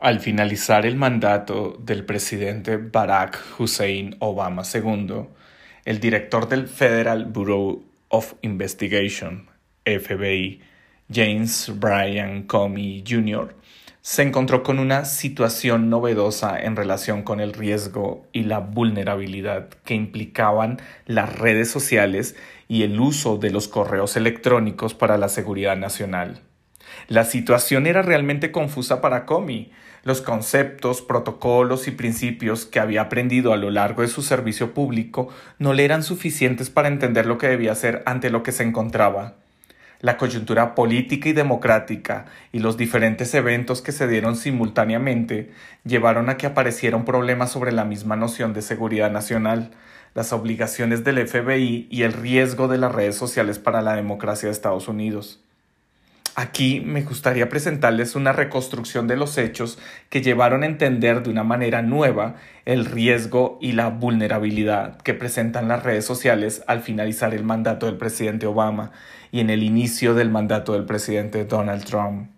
Al finalizar el mandato del presidente Barack Hussein Obama II, el director del Federal Bureau of Investigation, FBI, James Bryan Comey Jr., se encontró con una situación novedosa en relación con el riesgo y la vulnerabilidad que implicaban las redes sociales y el uso de los correos electrónicos para la seguridad nacional. La situación era realmente confusa para Comey. Los conceptos, protocolos y principios que había aprendido a lo largo de su servicio público no le eran suficientes para entender lo que debía hacer ante lo que se encontraba. La coyuntura política y democrática y los diferentes eventos que se dieron simultáneamente llevaron a que apareciera un problema sobre la misma noción de seguridad nacional, las obligaciones del FBI y el riesgo de las redes sociales para la democracia de Estados Unidos. Aquí me gustaría presentarles una reconstrucción de los hechos que llevaron a entender de una manera nueva el riesgo y la vulnerabilidad que presentan las redes sociales al finalizar el mandato del presidente Obama y en el inicio del mandato del presidente Donald Trump.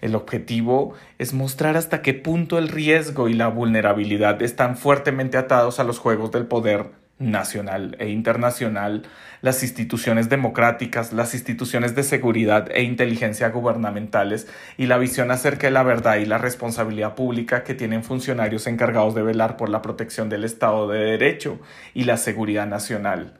El objetivo es mostrar hasta qué punto el riesgo y la vulnerabilidad están fuertemente atados a los juegos del poder nacional e internacional, las instituciones democráticas, las instituciones de seguridad e inteligencia gubernamentales y la visión acerca de la verdad y la responsabilidad pública que tienen funcionarios encargados de velar por la protección del Estado de Derecho y la seguridad nacional.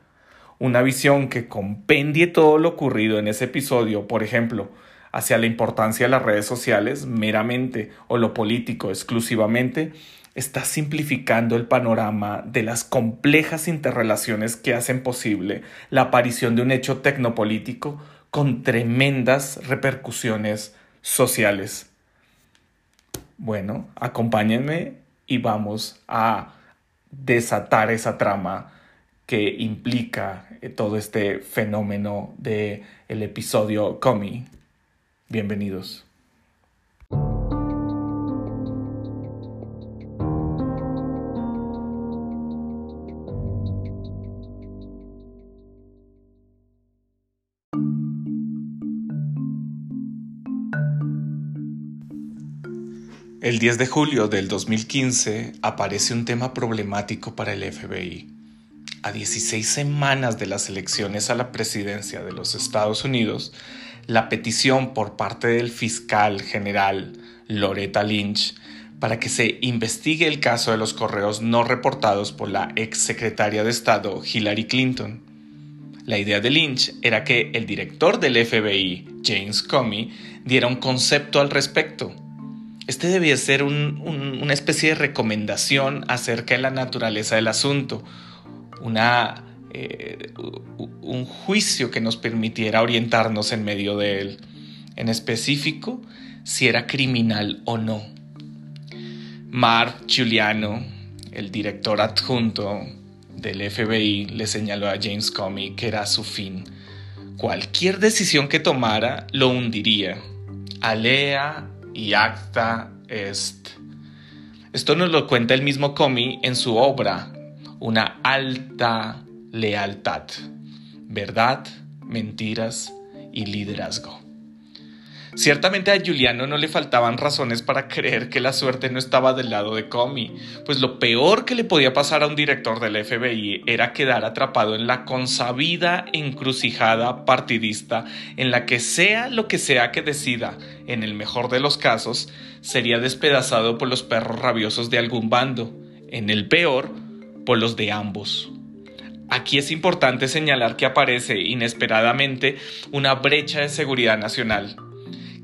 Una visión que compendie todo lo ocurrido en ese episodio, por ejemplo, hacia la importancia de las redes sociales meramente o lo político exclusivamente, está simplificando el panorama de las complejas interrelaciones que hacen posible la aparición de un hecho tecnopolítico con tremendas repercusiones sociales. Bueno, acompáñenme y vamos a desatar esa trama que implica eh, todo este fenómeno de el episodio Comi. Bienvenidos. El 10 de julio del 2015 aparece un tema problemático para el FBI. A 16 semanas de las elecciones a la presidencia de los Estados Unidos, la petición por parte del fiscal general Loretta Lynch para que se investigue el caso de los correos no reportados por la ex secretaria de Estado Hillary Clinton. La idea de Lynch era que el director del FBI, James Comey, diera un concepto al respecto este debía ser una especie de recomendación acerca de la naturaleza del asunto, una, eh, un juicio que nos permitiera orientarnos en medio de él, en específico si era criminal o no. Mark Giuliano, el director adjunto del FBI, le señaló a James Comey que era su fin. Cualquier decisión que tomara lo hundiría. Alea y acta est. Esto nos lo cuenta el mismo Comey en su obra, Una alta lealtad, verdad, mentiras y liderazgo. Ciertamente a Giuliano no le faltaban razones para creer que la suerte no estaba del lado de Comey, pues lo peor que le podía pasar a un director del FBI era quedar atrapado en la consabida encrucijada partidista en la que sea lo que sea que decida, en el mejor de los casos, sería despedazado por los perros rabiosos de algún bando, en el peor, por los de ambos. Aquí es importante señalar que aparece inesperadamente una brecha de seguridad nacional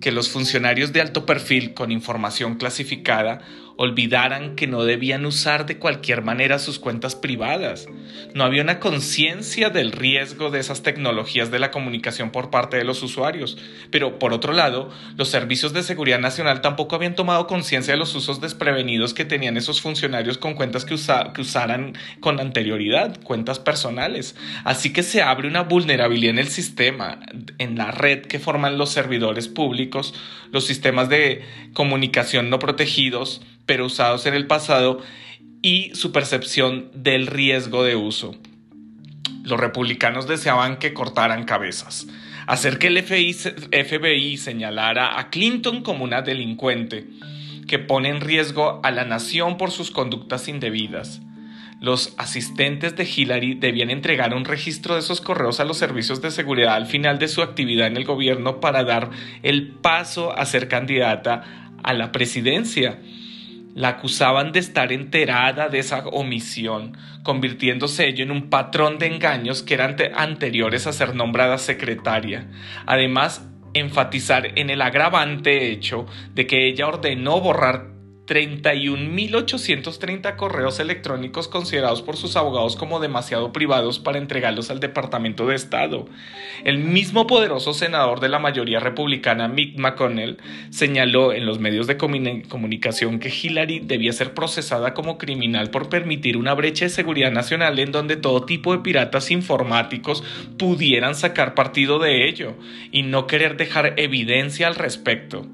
que los funcionarios de alto perfil con información clasificada olvidaran que no debían usar de cualquier manera sus cuentas privadas. No había una conciencia del riesgo de esas tecnologías de la comunicación por parte de los usuarios. Pero por otro lado, los servicios de seguridad nacional tampoco habían tomado conciencia de los usos desprevenidos que tenían esos funcionarios con cuentas que, usaran con anterioridad, cuentas personales. Así que se abre una vulnerabilidad en el sistema, en la red que forman los servidores públicos, los sistemas de comunicación no protegidos, pero usados en el pasado, y su percepción del riesgo de uso. Los republicanos deseaban que cortaran cabezas, hacer que el FBI, señalara a Clinton como una delincuente, que pone en riesgo a la nación por sus conductas indebidas. Los asistentes de Hillary debían entregar un registro de esos correos a los servicios de seguridad al final de su actividad en el gobierno para dar el paso a ser candidata a la presidencia. La acusaban de estar enterada de esa omisión, convirtiéndose ello en un patrón de engaños que eran anteriores a ser nombrada secretaria. Además, enfatizar en el agravante hecho de que ella ordenó borrar 31.830 correos electrónicos considerados por sus abogados como demasiado privados para entregarlos al Departamento de Estado. El mismo poderoso senador de la mayoría republicana, Mick McConnell, señaló en los medios de comunicación que Hillary debía ser procesada como criminal por permitir una brecha de seguridad nacional en donde todo tipo de piratas informáticos pudieran sacar partido de ello y no querer dejar evidencia al respecto.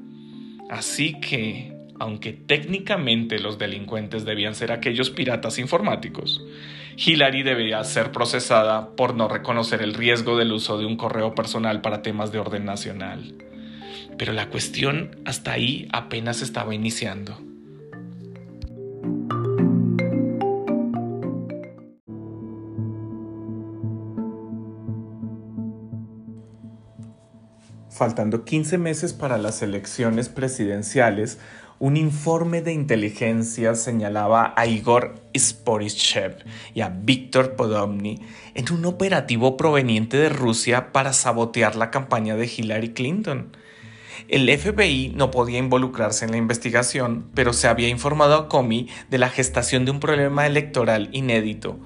Así que aunque técnicamente los delincuentes debían ser aquellos piratas informáticos, Hillary debía ser procesada por no reconocer el riesgo del uso de un correo personal para temas de orden nacional. Pero la cuestión hasta ahí apenas estaba iniciando. Faltando 15 meses para las elecciones presidenciales, un informe de inteligencia señalaba a Igor Sporishev y a Víctor Podobny en un operativo proveniente de Rusia para sabotear la campaña de Hillary Clinton. El FBI no podía involucrarse en la investigación, pero se había informado a Comey de la gestación de un problema electoral inédito.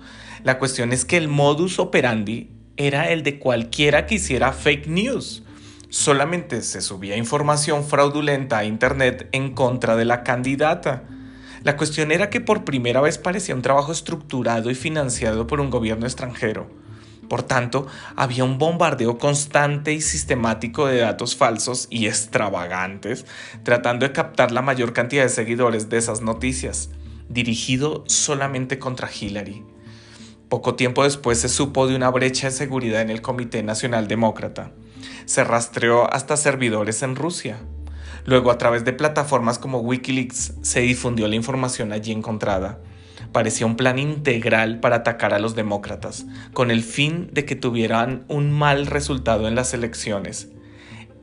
La cuestión es que el modus operandi era el de cualquiera que hiciera fake news solamente se subía información fraudulenta a Internet en contra de la candidata. La cuestión era que por primera vez parecía un trabajo estructurado y financiado por un gobierno extranjero. Por tanto, había un bombardeo constante y sistemático de datos falsos y extravagantes, tratando de captar la mayor cantidad de seguidores de esas noticias, dirigido solamente contra Hillary. Poco tiempo después se supo de una brecha de seguridad en el Comité Nacional Demócrata se rastreó hasta servidores en Rusia. Luego, a través de plataformas como Wikileaks, se difundió la información allí encontrada. Parecía un plan integral para atacar a los demócratas, con el fin de que tuvieran un mal resultado en las elecciones.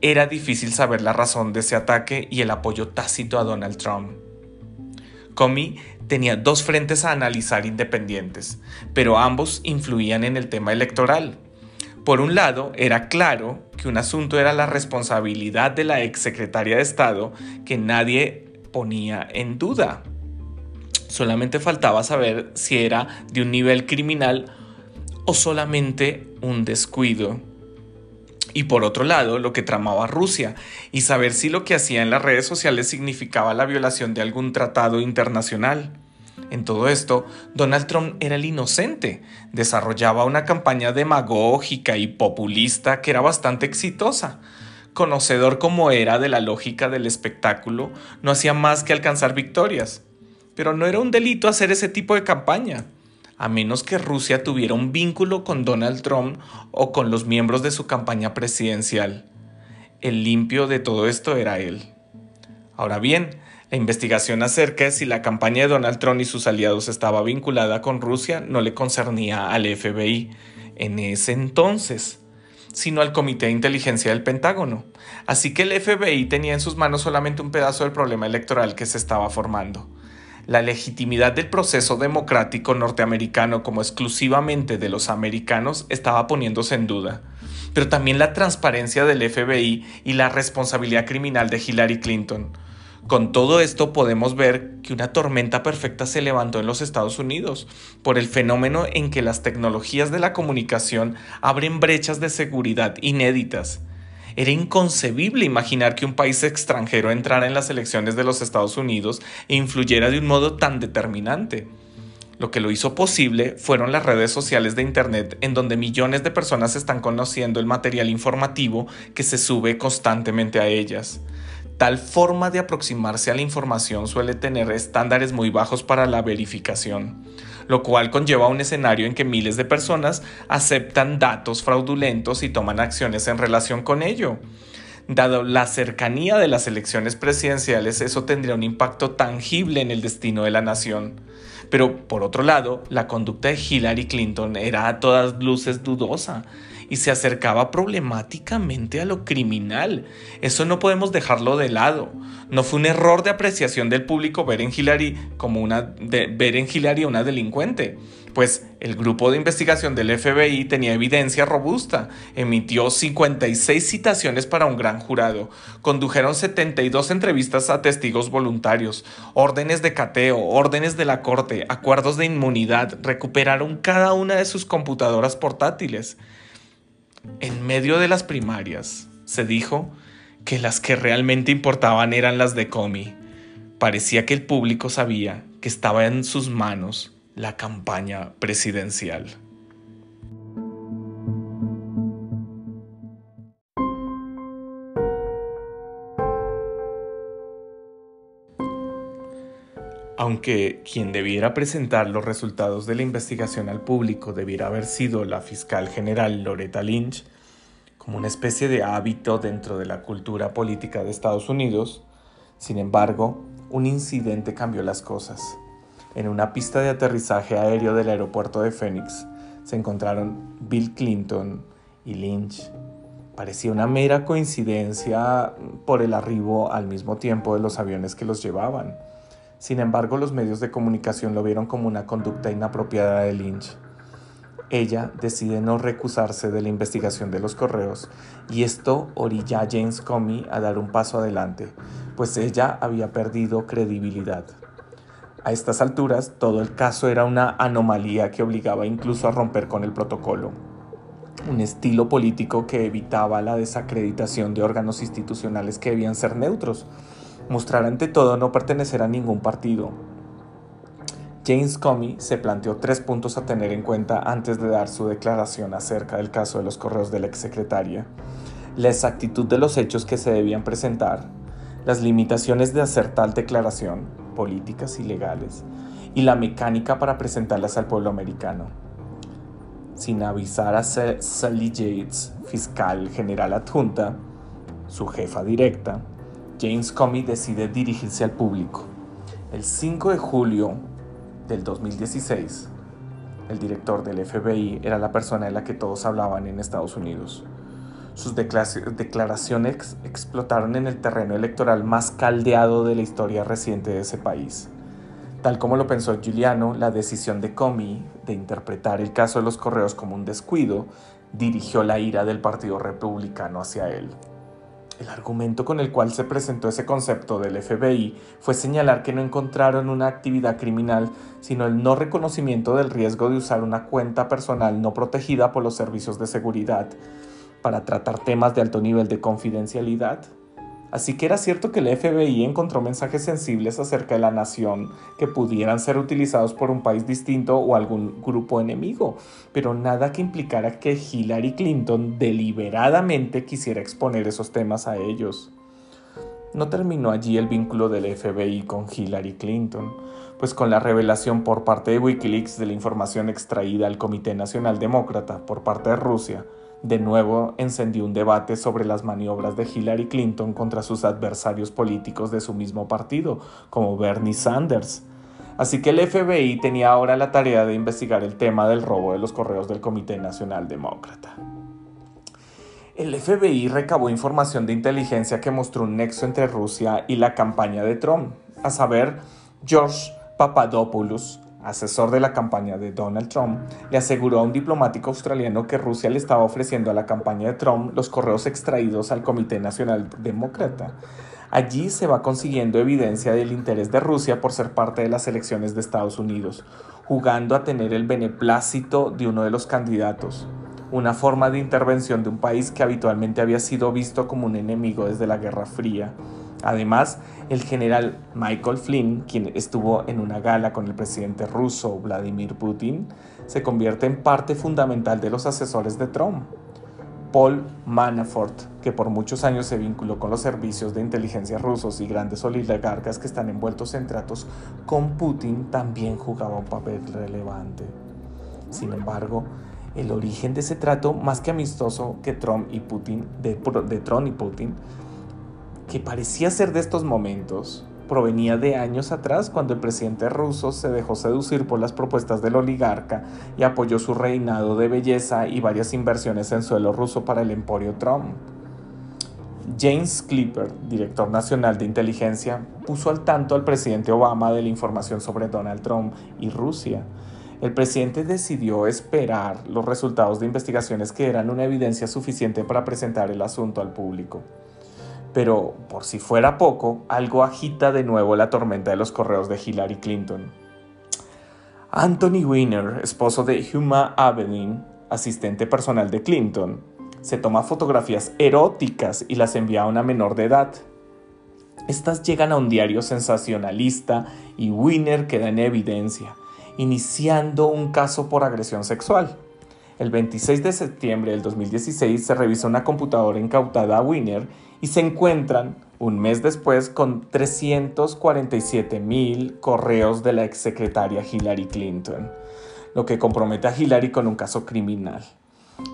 Era difícil saber la razón de ese ataque y el apoyo tácito a Donald Trump. Comey tenía dos frentes a analizar independientes, pero ambos influían en el tema electoral. Por un lado, era claro que un asunto era la responsabilidad de la exsecretaria de Estado que nadie ponía en duda. Solamente faltaba saber si era de un nivel criminal o solamente un descuido. Y por otro lado, lo que tramaba Rusia y saber si lo que hacía en las redes sociales significaba la violación de algún tratado internacional. En todo esto, Donald Trump era el inocente, desarrollaba una campaña demagógica y populista que era bastante exitosa. Conocedor como era de la lógica del espectáculo, no hacía más que alcanzar victorias. Pero no era un delito hacer ese tipo de campaña, a menos que Rusia tuviera un vínculo con Donald Trump o con los miembros de su campaña presidencial. El limpio de todo esto era él. Ahora bien, la investigación acerca de si la campaña de Donald Trump y sus aliados estaba vinculada con Rusia no le concernía al FBI en ese entonces, sino al Comité de Inteligencia del Pentágono. Así que el FBI tenía en sus manos solamente un pedazo del problema electoral que se estaba formando. La legitimidad del proceso democrático norteamericano como exclusivamente de los americanos estaba poniéndose en duda, pero también la transparencia del FBI y la responsabilidad criminal de Hillary Clinton con todo esto podemos ver que una tormenta perfecta se levantó en los Estados Unidos por el fenómeno en que las tecnologías de la comunicación abren brechas de seguridad inéditas. Era inconcebible imaginar que un país extranjero entrara en las elecciones de los Estados Unidos e influyera de un modo tan determinante. Lo que lo hizo posible fueron las redes sociales de Internet en donde millones de personas están conociendo el material informativo que se sube constantemente a ellas. Tal forma de aproximarse a la información suele tener estándares muy bajos para la verificación, lo cual conlleva un escenario en que miles de personas aceptan datos fraudulentos y toman acciones en relación con ello. Dado la cercanía de las elecciones presidenciales, eso tendría un impacto tangible en el destino de la nación. Pero por otro lado, la conducta de Hillary Clinton era a todas luces dudosa y se acercaba problemáticamente a lo criminal. Eso no podemos dejarlo de lado. No fue un error de apreciación del público ver en Hillary como una ver en Hillary una delincuente, pues el grupo de investigación del FBI tenía evidencia robusta, emitió 56 citaciones para un gran jurado, condujeron 72 entrevistas a testigos voluntarios, órdenes de cateo, órdenes de la corte, acuerdos de inmunidad, recuperaron cada una de sus computadoras portátiles. En medio de las primarias, se dijo que las que realmente importaban eran las de Comey. Parecía que el público sabía que estaba en sus manos la campaña presidencial. Aunque quien debiera presentar los resultados de la investigación al público debiera haber sido la fiscal general Loretta Lynch, como una especie de hábito dentro de la cultura política de Estados Unidos, sin embargo, un incidente cambió las cosas. En una pista de aterrizaje aéreo del aeropuerto de Phoenix se encontraron Bill Clinton y Lynch. Parecía una mera coincidencia por el arribo al mismo tiempo de los aviones que los llevaban. Sin embargo, los medios de comunicación lo vieron como una conducta inapropiada de Lynch. Ella decide no recusarse de la investigación de los correos y esto orilla a James Comey a dar un paso adelante, pues ella había perdido credibilidad. A estas alturas, todo el caso era una anomalía que obligaba incluso a romper con el protocolo. Un estilo político que evitaba la desacreditación de órganos institucionales que debían ser neutros, mostrar ante todo no pertenecer a ningún partido. James Comey se planteó tres puntos a tener en cuenta antes de dar su declaración acerca del caso de los correos de la exsecretaria. La exactitud de los hechos que se debían presentar, las limitaciones de hacer tal declaración, políticas y legales, y la mecánica para presentarlas al pueblo americano. Sin avisar a Sally Yates, fiscal general adjunta, su jefa directa, James Comey decide dirigirse al público. El 5 de julio del 2016, el director del FBI era la persona de la que todos hablaban en Estados Unidos. Sus declaraciones explotaron en el terreno electoral más caldeado de la historia reciente de ese país. Tal como lo pensó Giuliano, la decisión de Comey de interpretar el caso de los correos como un descuido dirigió la ira del Partido Republicano hacia él. El argumento con el cual se presentó ese concepto del FBI fue señalar que no encontraron una actividad criminal, sino el no reconocimiento del riesgo de usar una cuenta personal no protegida por los servicios de seguridad para tratar temas de alto nivel de confidencialidad. Así que era cierto que el FBI encontró mensajes sensibles acerca de la nación que pudieran ser utilizados por un país distinto o algún grupo enemigo, pero nada que implicara que Hillary Clinton deliberadamente quisiera exponer esos temas a ellos. No terminó allí el vínculo del FBI con Hillary Clinton, pues con la revelación por parte de Wikileaks de la información extraída al Comité Nacional Demócrata por parte de Rusia, de nuevo encendió un debate sobre las maniobras de Hillary Clinton contra sus adversarios políticos de su mismo partido, como Bernie Sanders. Así que el FBI tenía ahora la tarea de investigar el tema del robo de los correos del Comité Nacional Demócrata. El FBI recabó información de inteligencia que mostró un nexo entre Rusia y la campaña de Trump, a saber, George Papadopoulos, asesor de la campaña de Donald Trump, le aseguró a un diplomático australiano que Rusia le estaba ofreciendo a la campaña de Trump los correos extraídos al Comité Nacional Demócrata. Allí se va consiguiendo evidencia del interés de Rusia por ser parte de las elecciones de Estados Unidos, jugando a tener el beneplácito de uno de los candidatos, una forma de intervención de un país que habitualmente había sido visto como un enemigo desde la Guerra Fría. Además, el general Michael Flynn, quien estuvo en una gala con el presidente ruso Vladimir Putin, se convierte en parte fundamental de los asesores de Trump. Paul Manafort, que por muchos años se vinculó con los servicios de inteligencia rusos y grandes oligarcas que están envueltos en tratos con Putin, también jugaba un papel relevante. Sin embargo, el origen de ese trato más que amistoso que Trump y Putin, de, de Trump y Putin, que parecía ser de estos momentos, provenía de años atrás cuando el presidente ruso se dejó seducir por las propuestas del oligarca y apoyó su reinado de belleza y varias inversiones en suelo ruso para el emporio Trump. James Clipper, director nacional de inteligencia, puso al tanto al presidente Obama de la información sobre Donald Trump y Rusia el presidente decidió esperar los resultados de investigaciones que eran una evidencia suficiente para presentar el asunto al público. Pero, por si fuera poco, algo agita de nuevo la tormenta de los correos de Hillary Clinton. Anthony Weiner, esposo de Huma Abedin, asistente personal de Clinton, se toma fotografías eróticas y las envía a una menor de edad. Estas llegan a un diario sensacionalista y Weiner queda en evidencia iniciando un caso por agresión sexual. El 26 de septiembre del 2016 se revisa una computadora incautada a Winner y se encuentran, un mes después, con 347 mil correos de la exsecretaria Hillary Clinton, lo que compromete a Hillary con un caso criminal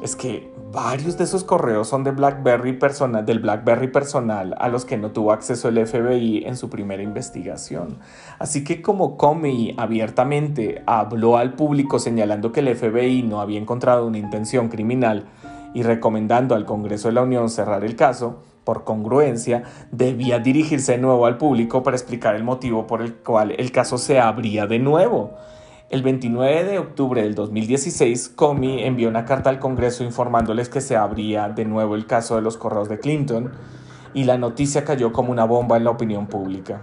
es que varios de esos correos son de BlackBerry personal, del BlackBerry personal a los que no tuvo acceso el FBI en su primera investigación. Así que como Comey abiertamente habló al público señalando que el FBI no había encontrado una intención criminal y recomendando al Congreso de la Unión cerrar el caso, por congruencia, debía dirigirse de nuevo al público para explicar el motivo por el cual el caso se abría de nuevo. El 29 de octubre del 2016, Comey envió una carta al Congreso informándoles que se abría de nuevo el caso de los correos de Clinton y la noticia cayó como una bomba en la opinión pública.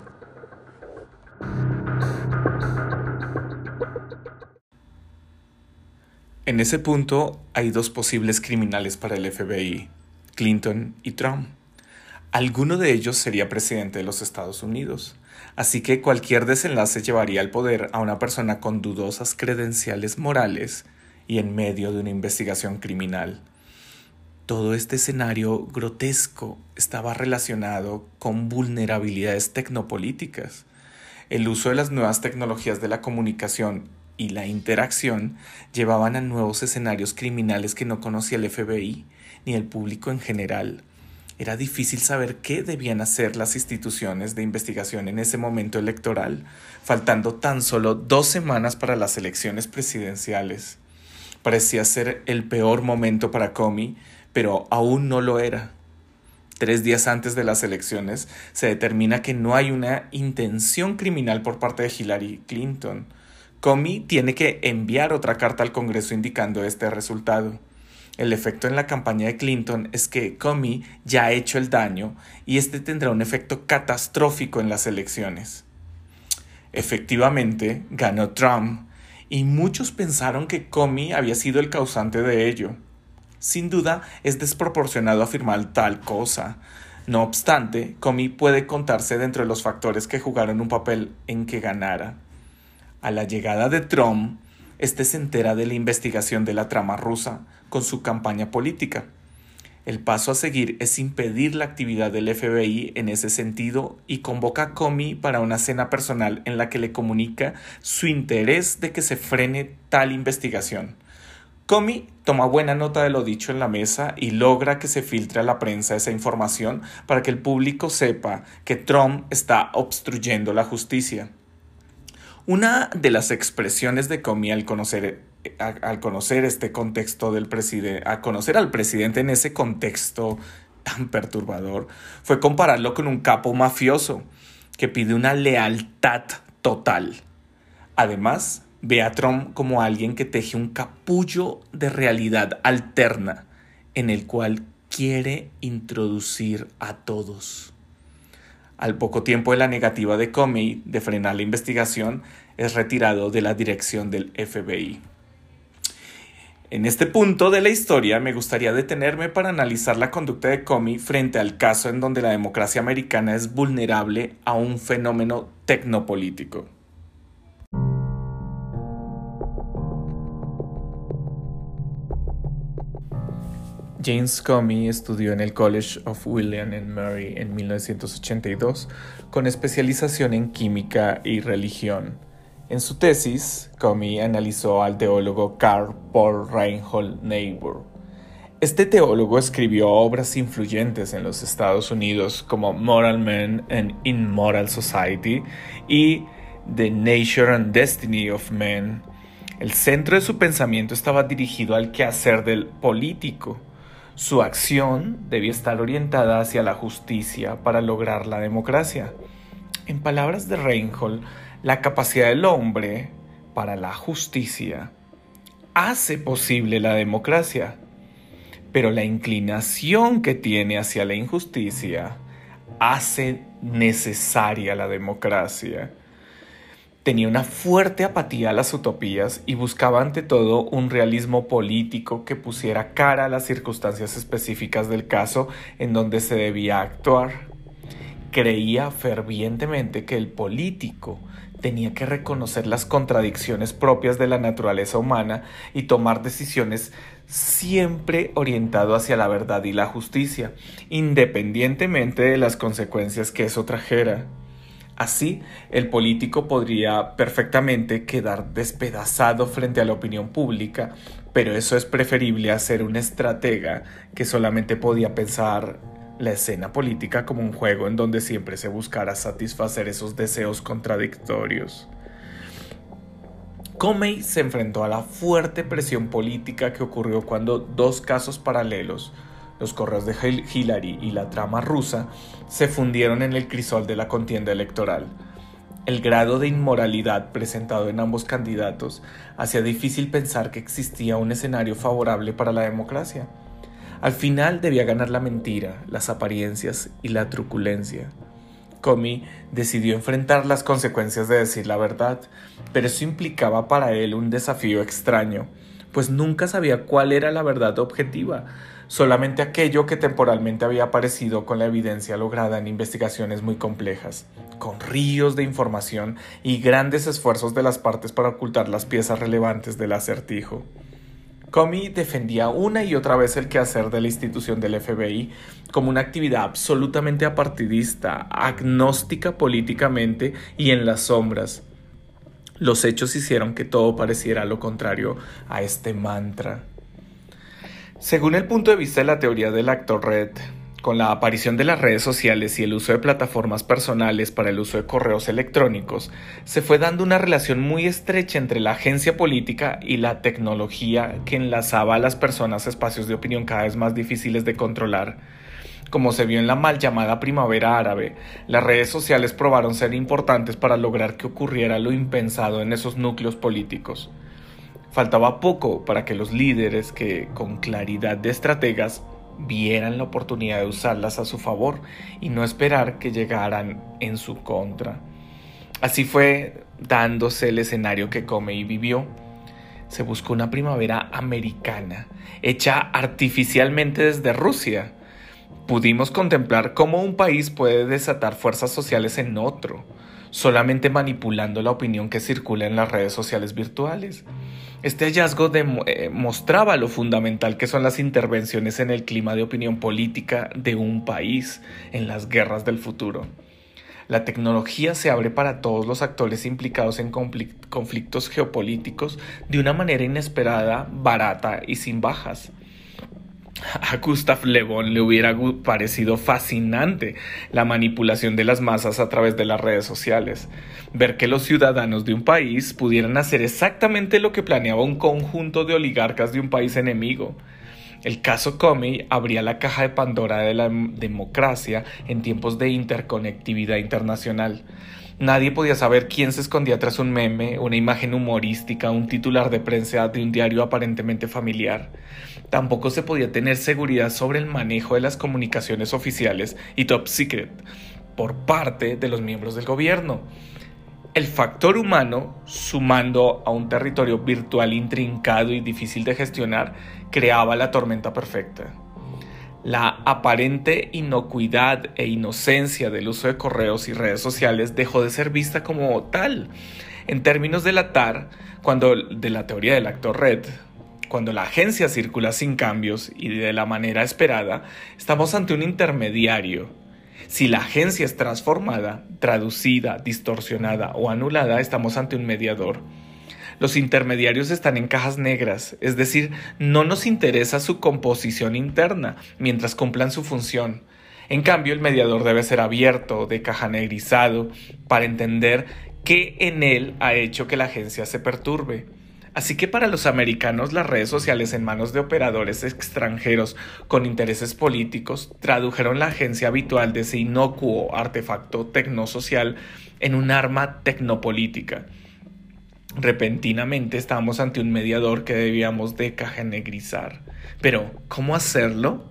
En ese punto hay dos posibles criminales para el FBI, Clinton y Trump. Alguno de ellos sería presidente de los Estados Unidos, así que cualquier desenlace llevaría al poder a una persona con dudosas credenciales morales y en medio de una investigación criminal. Todo este escenario grotesco estaba relacionado con vulnerabilidades tecnopolíticas. El uso de las nuevas tecnologías de la comunicación y la interacción llevaban a nuevos escenarios criminales que no conocía el FBI ni el público en general. Era difícil saber qué debían hacer las instituciones de investigación en ese momento electoral, faltando tan solo dos semanas para las elecciones presidenciales. Parecía ser el peor momento para Comey, pero aún no lo era. Tres días antes de las elecciones se determina que no hay una intención criminal por parte de Hillary Clinton. Comey tiene que enviar otra carta al Congreso indicando este resultado. El efecto en la campaña de Clinton es que Comey ya ha hecho el daño y este tendrá un efecto catastrófico en las elecciones. Efectivamente, ganó Trump y muchos pensaron que Comey había sido el causante de ello. Sin duda, es desproporcionado afirmar tal cosa. No obstante, Comey puede contarse dentro de los factores que jugaron un papel en que ganara. A la llegada de Trump, este se entera de la investigación de la trama rusa con su campaña política. El paso a seguir es impedir la actividad del FBI en ese sentido y convoca a Comey para una cena personal en la que le comunica su interés de que se frene tal investigación. Comey toma buena nota de lo dicho en la mesa y logra que se filtre a la prensa esa información para que el público sepa que Trump está obstruyendo la justicia. Una de las expresiones de Comey al conocer, al conocer este contexto del a conocer al presidente en ese contexto tan perturbador, fue compararlo con un capo mafioso que pide una lealtad total. Además, ve a Trump como alguien que teje un capullo de realidad alterna en el cual quiere introducir a todos. Al poco tiempo de la negativa de Comey de frenar la investigación, es retirado de la dirección del FBI. En este punto de la historia me gustaría detenerme para analizar la conducta de Comey frente al caso en donde la democracia americana es vulnerable a un fenómeno tecnopolítico. James Comey estudió en el College of William and Mary en 1982 con especialización en química y religión En su tesis, Comey analizó al teólogo Karl Paul Reinhold Niebuhr. Este teólogo escribió obras influyentes en los Estados Unidos como Moral Men and Immoral Society y The Nature and Destiny of Men. El centro de su pensamiento estaba dirigido al quehacer del político. Su acción debía estar orientada hacia la justicia para lograr la democracia. En palabras de Reinhold, la capacidad del hombre para la justicia hace posible la democracia, pero la inclinación que tiene hacia la injusticia hace necesaria la democracia. Tenía una fuerte apatía a las utopías y buscaba ante todo un realismo político que pusiera cara a las circunstancias específicas del caso en donde se debía actuar. Creía fervientemente que el político tenía que reconocer las contradicciones propias de la naturaleza humana y tomar decisiones siempre orientado hacia la verdad y la justicia, independientemente de las consecuencias que eso trajera. Así, el político podría perfectamente quedar despedazado frente a la opinión pública, pero eso es preferible a ser un estratega que solamente podía pensar la escena política como un juego en donde siempre se buscara satisfacer esos deseos contradictorios. Comey se enfrentó a la fuerte presión política que ocurrió cuando dos casos paralelos, los correos de Hillary y la trama rusa, se fundieron en el crisol de la contienda electoral. El grado de inmoralidad presentado en ambos candidatos hacía difícil pensar que existía un escenario favorable para la democracia. Al final debía ganar la mentira, las apariencias y la truculencia. Comey decidió enfrentar las consecuencias de decir la verdad, pero eso implicaba para él un desafío extraño, pues nunca sabía cuál era la verdad objetiva, solamente aquello que temporalmente había aparecido con la evidencia lograda en investigaciones muy complejas, con ríos de información y grandes esfuerzos de las partes para ocultar las piezas relevantes del acertijo. Comey defendía una y otra vez el quehacer de la institución del FBI como una actividad absolutamente apartidista, agnóstica políticamente y en las sombras. Los hechos hicieron que todo pareciera lo contrario a este mantra. Según el punto de vista de la teoría del actor red, con la aparición de las redes sociales y el uso de plataformas personales para el uso de correos electrónicos, se fue dando una relación muy estrecha entre la agencia política y la tecnología que enlazaba a las personas a espacios de opinión cada vez más difíciles de controlar. Como se vio en la mal llamada primavera árabe, las redes sociales probaron ser importantes para lograr que ocurriera lo impensado en esos núcleos políticos. Faltaba poco para que los líderes que, con claridad de estrategas, vieran la oportunidad de usarlas a su favor y no esperar que llegaran en su contra. Así fue dándose el escenario que Comey vivió. Se buscó una primavera americana, hecha artificialmente desde Rusia. Pudimos contemplar cómo un país puede desatar fuerzas sociales en otro, solamente manipulando la opinión que circula en las redes sociales virtuales. Este hallazgo demostraba eh, lo fundamental que son las intervenciones en el clima de opinión política de un país en las guerras del futuro. La tecnología se abre para todos los actores implicados en conflictos geopolíticos de una manera inesperada, barata y sin bajas. A Gustav Le Bon le hubiera parecido fascinante la manipulación de las masas a través de las redes sociales. Ver que los ciudadanos de un país pudieran hacer exactamente lo que planeaba un conjunto de oligarcas de un país enemigo. El caso Comey abría la caja de Pandora de la democracia en tiempos de interconectividad internacional. Nadie podía saber quién se escondía tras un meme, una imagen humorística, un titular de prensa de un diario aparentemente familiar. Tampoco se podía tener seguridad sobre el manejo de las comunicaciones oficiales y top secret por parte de los miembros del gobierno. El factor humano, sumando a un territorio virtual intrincado y difícil de gestionar, creaba la tormenta perfecta. La aparente inocuidad e inocencia del uso de correos y redes sociales dejó de ser vista como tal. En términos de la TAR, cuando de la teoría del actor red, cuando la agencia circula sin cambios y de la manera esperada, estamos ante un intermediario. Si la agencia es transformada, traducida, distorsionada o anulada, estamos ante un mediador. Los intermediarios están en cajas negras, es decir, no nos interesa su composición interna mientras cumplan su función. En cambio, el mediador debe ser abierto, de caja negrizado, para entender qué en él ha hecho que la agencia se perturbe. Así que para los americanos las redes sociales en manos de operadores extranjeros con intereses políticos tradujeron la agencia habitual de ese inocuo artefacto tecnosocial en un arma tecnopolítica. Repentinamente estábamos ante un mediador que debíamos de cajanegrizar. Pero, ¿cómo hacerlo?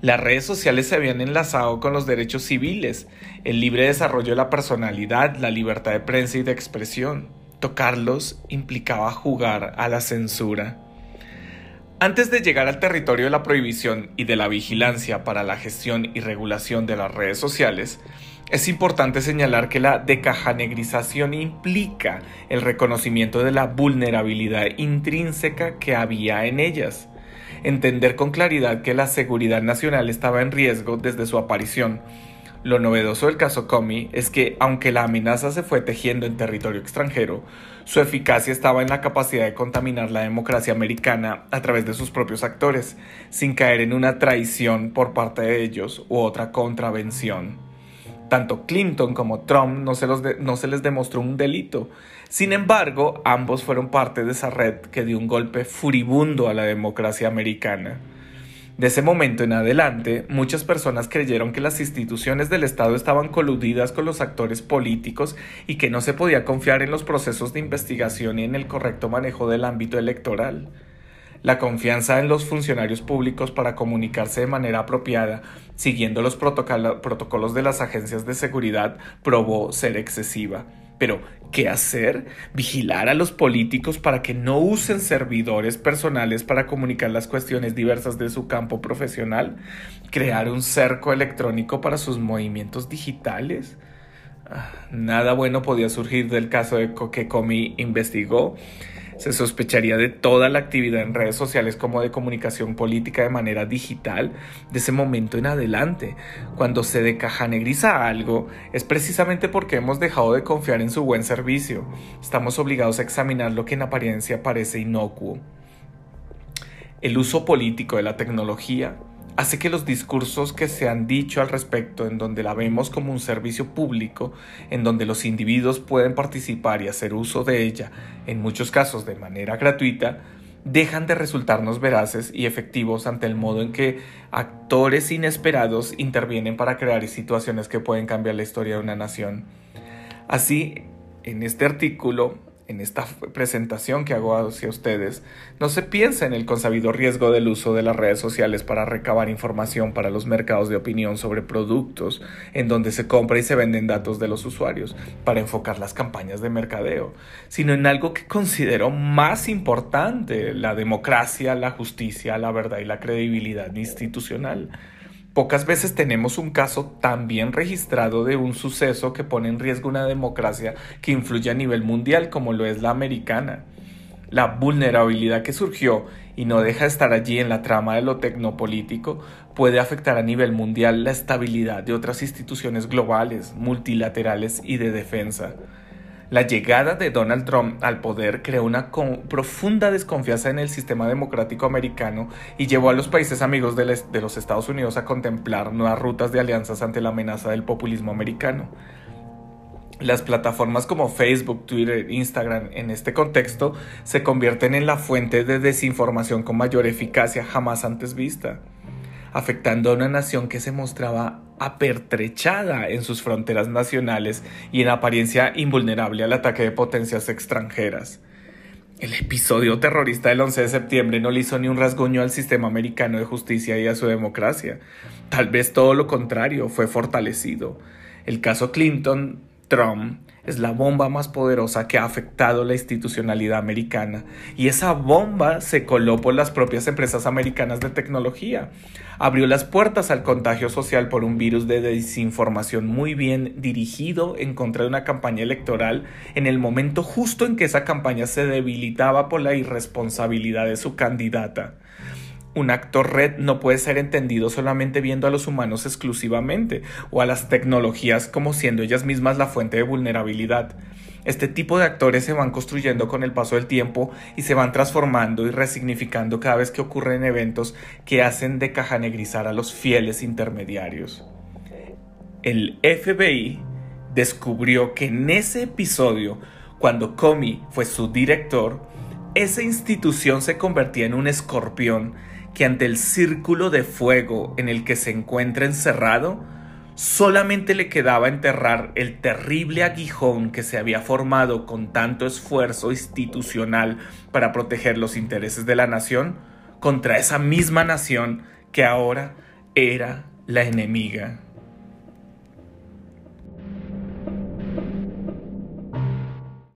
Las redes sociales se habían enlazado con los derechos civiles, el libre desarrollo de la personalidad, la libertad de prensa y de expresión. Tocarlos implicaba jugar a la censura. Antes de llegar al territorio de la prohibición y de la vigilancia para la gestión y regulación de las redes sociales, es importante señalar que la decajanegrización implica el reconocimiento de la vulnerabilidad intrínseca que había en ellas, entender con claridad que la seguridad nacional estaba en riesgo desde su aparición. Lo novedoso del caso Comey es que, aunque la amenaza se fue tejiendo en territorio extranjero, su eficacia estaba en la capacidad de contaminar la democracia americana a través de sus propios actores, sin caer en una traición por parte de ellos u otra contravención. Tanto Clinton como Trump no se, les demostró un delito. Sin embargo, ambos fueron parte de esa red que dio un golpe furibundo a la democracia americana. De ese momento en adelante, muchas personas creyeron que las instituciones del Estado estaban coludidas con los actores políticos y que no se podía confiar en los procesos de investigación y en el correcto manejo del ámbito electoral. La confianza en los funcionarios públicos para comunicarse de manera apropiada, siguiendo los protocolos de las agencias de seguridad, probó ser excesiva. Pero, ¿qué hacer? ¿Vigilar a los políticos para que no usen servidores personales para comunicar las cuestiones diversas de su campo profesional? ¿Crear un cerco electrónico para sus movimientos digitales? Ah, nada bueno podía surgir del caso de que Comey investigó se sospecharía de toda la actividad en redes sociales como de comunicación política de manera digital de ese momento en adelante. Cuando se decajanegriza algo es precisamente porque hemos dejado de confiar en su buen servicio. Estamos obligados a examinar lo que en apariencia parece inocuo. El uso político de la tecnología hace que los discursos que se han dicho al respecto, en donde la vemos como un servicio público, en donde los individuos pueden participar y hacer uso de ella, en muchos casos de manera gratuita, dejan de resultarnos veraces y efectivos ante el modo en que actores inesperados intervienen para crear situaciones que pueden cambiar la historia de una nación. Así, en este artículo en esta presentación que hago hacia ustedes, no se piensa en el consabido riesgo del uso de las redes sociales para recabar información para los mercados de opinión sobre productos en donde se compra y se venden datos de los usuarios para enfocar las campañas de mercadeo, sino en algo que considero más importante, la democracia, la justicia, la verdad y la credibilidad institucional. Pocas veces tenemos un caso tan bien registrado de un suceso que pone en riesgo una democracia que influye a nivel mundial como lo es la americana. La vulnerabilidad que surgió y no deja de estar allí en la trama de lo tecnopolítico puede afectar a nivel mundial la estabilidad de otras instituciones globales, multilaterales y de defensa. La llegada de Donald Trump al poder creó una profunda desconfianza en el sistema democrático americano y llevó a los países amigos de, los Estados Unidos a contemplar nuevas rutas de alianzas ante la amenaza del populismo americano. Las plataformas como Facebook, Twitter, Instagram en este contexto se convierten en la fuente de desinformación con mayor eficacia jamás antes vista afectando a una nación que se mostraba apertrechada en sus fronteras nacionales y en apariencia invulnerable al ataque de potencias extranjeras. El episodio terrorista del 11 de septiembre no le hizo ni un rasguño al sistema americano de justicia y a su democracia. Tal vez todo lo contrario, fue fortalecido. El caso Clinton, Trump, es la bomba más poderosa que ha afectado la institucionalidad americana y esa bomba se coló por las propias empresas americanas de tecnología. Abrió las puertas al contagio social por un virus de desinformación muy bien dirigido en contra de una campaña electoral en el momento justo en que esa campaña se debilitaba por la irresponsabilidad de su candidata. Un actor red no puede ser entendido solamente viendo a los humanos exclusivamente o a las tecnologías como siendo ellas mismas la fuente de vulnerabilidad. Este tipo de actores se van construyendo con el paso del tiempo y se van transformando y resignificando cada vez que ocurren eventos que hacen de cajanegrizar a los fieles intermediarios. El FBI descubrió que en ese episodio, cuando Comey fue su director, esa institución se convertía en un escorpión que ante el círculo de fuego en el que se encuentra encerrado, solamente le quedaba enterrar el terrible aguijón que se había formado con tanto esfuerzo institucional para proteger los intereses de la nación contra esa misma nación que ahora era la enemiga.